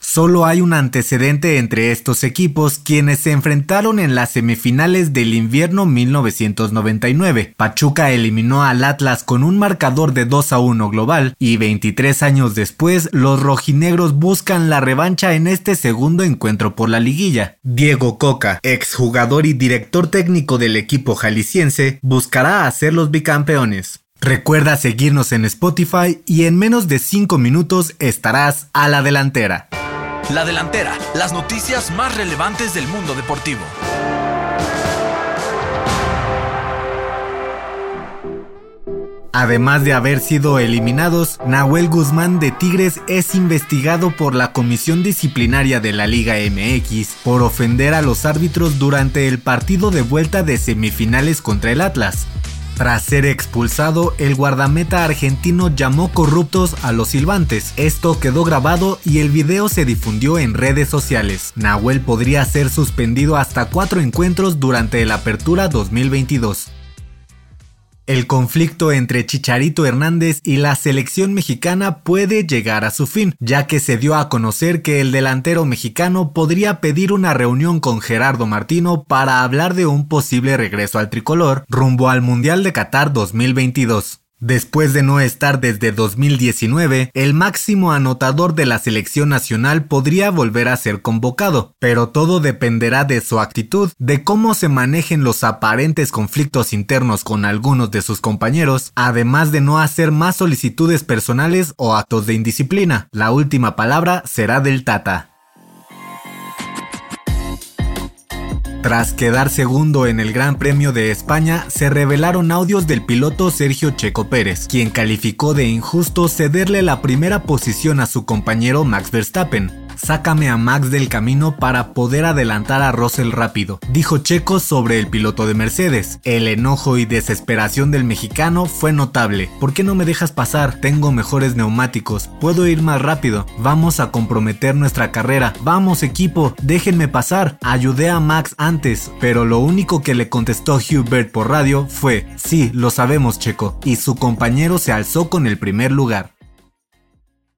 Solo hay un antecedente entre estos equipos quienes se enfrentaron en las semifinales del invierno 1999. Pachuca eliminó al Atlas con un marcador de 2 a 1 global y 23 años después los rojinegros buscan la revancha en este segundo encuentro por la liguilla. Diego Coca, exjugador y director técnico del equipo jalisciense, buscará hacer los bicampeones. Recuerda seguirnos en Spotify y en menos de 5 minutos estarás a la delantera. La delantera, las noticias más relevantes del mundo deportivo. Además de haber sido eliminados, Nahuel Guzmán de Tigres es investigado por la Comisión Disciplinaria de la Liga MX por ofender a los árbitros durante el partido de vuelta de semifinales contra el Atlas. Tras ser expulsado, el guardameta argentino llamó corruptos a los silbantes. Esto quedó grabado y el video se difundió en redes sociales. Nahuel podría ser suspendido hasta cuatro encuentros durante la apertura 2022. El conflicto entre Chicharito Hernández y la selección mexicana puede llegar a su fin, ya que se dio a conocer que el delantero mexicano podría pedir una reunión con Gerardo Martino para hablar de un posible regreso al tricolor rumbo al Mundial de Qatar 2022. Después de no estar desde 2019, el máximo anotador de la selección nacional podría volver a ser convocado, pero todo dependerá de su actitud, de cómo se manejen los aparentes conflictos internos con algunos de sus compañeros, además de no hacer más solicitudes personales o actos de indisciplina. La última palabra será del Tata. Tras quedar segundo en el Gran Premio de España, se revelaron audios del piloto Sergio Checo Pérez, quien calificó de injusto cederle la primera posición a su compañero Max Verstappen sácame a Max del camino para poder adelantar a Russell rápido, dijo Checo sobre el piloto de Mercedes. El enojo y desesperación del mexicano fue notable. ¿Por qué no me dejas pasar? Tengo mejores neumáticos, puedo ir más rápido, vamos a comprometer nuestra carrera, vamos equipo, déjenme pasar. Ayudé a Max antes, pero lo único que le contestó Hubert por radio fue, sí, lo sabemos Checo, y su compañero se alzó con el primer lugar.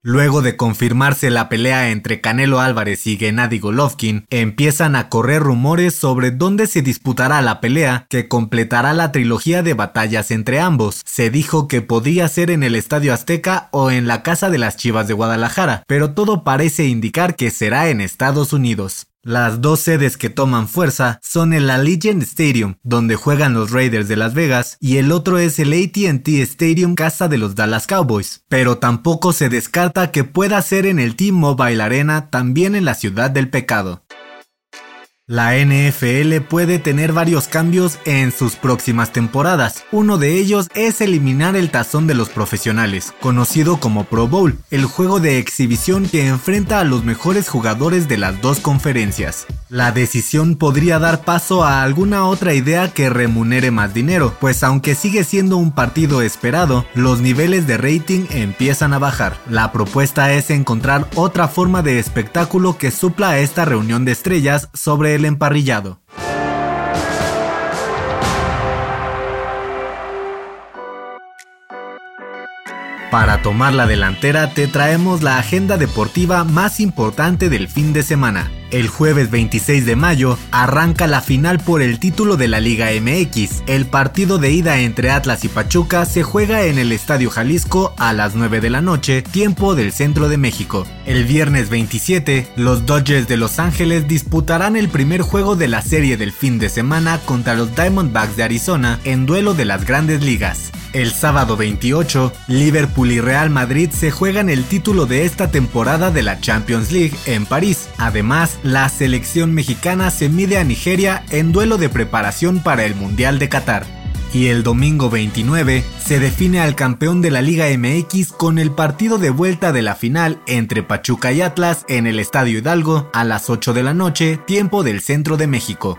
Luego de confirmarse la pelea entre Canelo Álvarez y Gennady Golovkin, empiezan a correr rumores sobre dónde se disputará la pelea que completará la trilogía de batallas entre ambos. Se dijo que podría ser en el Estadio Azteca o en la Casa de las Chivas de Guadalajara, pero todo parece indicar que será en Estados Unidos. Las dos sedes que toman fuerza son el Allegiant Stadium, donde juegan los Raiders de Las Vegas, y el otro es el ATT Stadium, casa de los Dallas Cowboys. Pero tampoco se descarta que pueda ser en el T-Mobile Arena, también en la ciudad del pecado. La NFL puede tener varios cambios en sus próximas temporadas. Uno de ellos es eliminar el tazón de los profesionales, conocido como Pro Bowl, el juego de exhibición que enfrenta a los mejores jugadores de las dos conferencias. La decisión podría dar paso a alguna otra idea que remunere más dinero, pues aunque sigue siendo un partido esperado, los niveles de rating empiezan a bajar. La propuesta es encontrar otra forma de espectáculo que supla esta reunión de estrellas sobre el emparrillado. Para tomar la delantera te traemos la agenda deportiva más importante del fin de semana. El jueves 26 de mayo arranca la final por el título de la Liga MX. El partido de ida entre Atlas y Pachuca se juega en el Estadio Jalisco a las 9 de la noche, tiempo del centro de México. El viernes 27, los Dodgers de Los Ángeles disputarán el primer juego de la serie del fin de semana contra los Diamondbacks de Arizona en duelo de las grandes ligas. El sábado 28, Liverpool y Real Madrid se juegan el título de esta temporada de la Champions League en París. Además, la selección mexicana se mide a Nigeria en duelo de preparación para el Mundial de Qatar. Y el domingo 29 se define al campeón de la Liga MX con el partido de vuelta de la final entre Pachuca y Atlas en el Estadio Hidalgo a las 8 de la noche, tiempo del centro de México.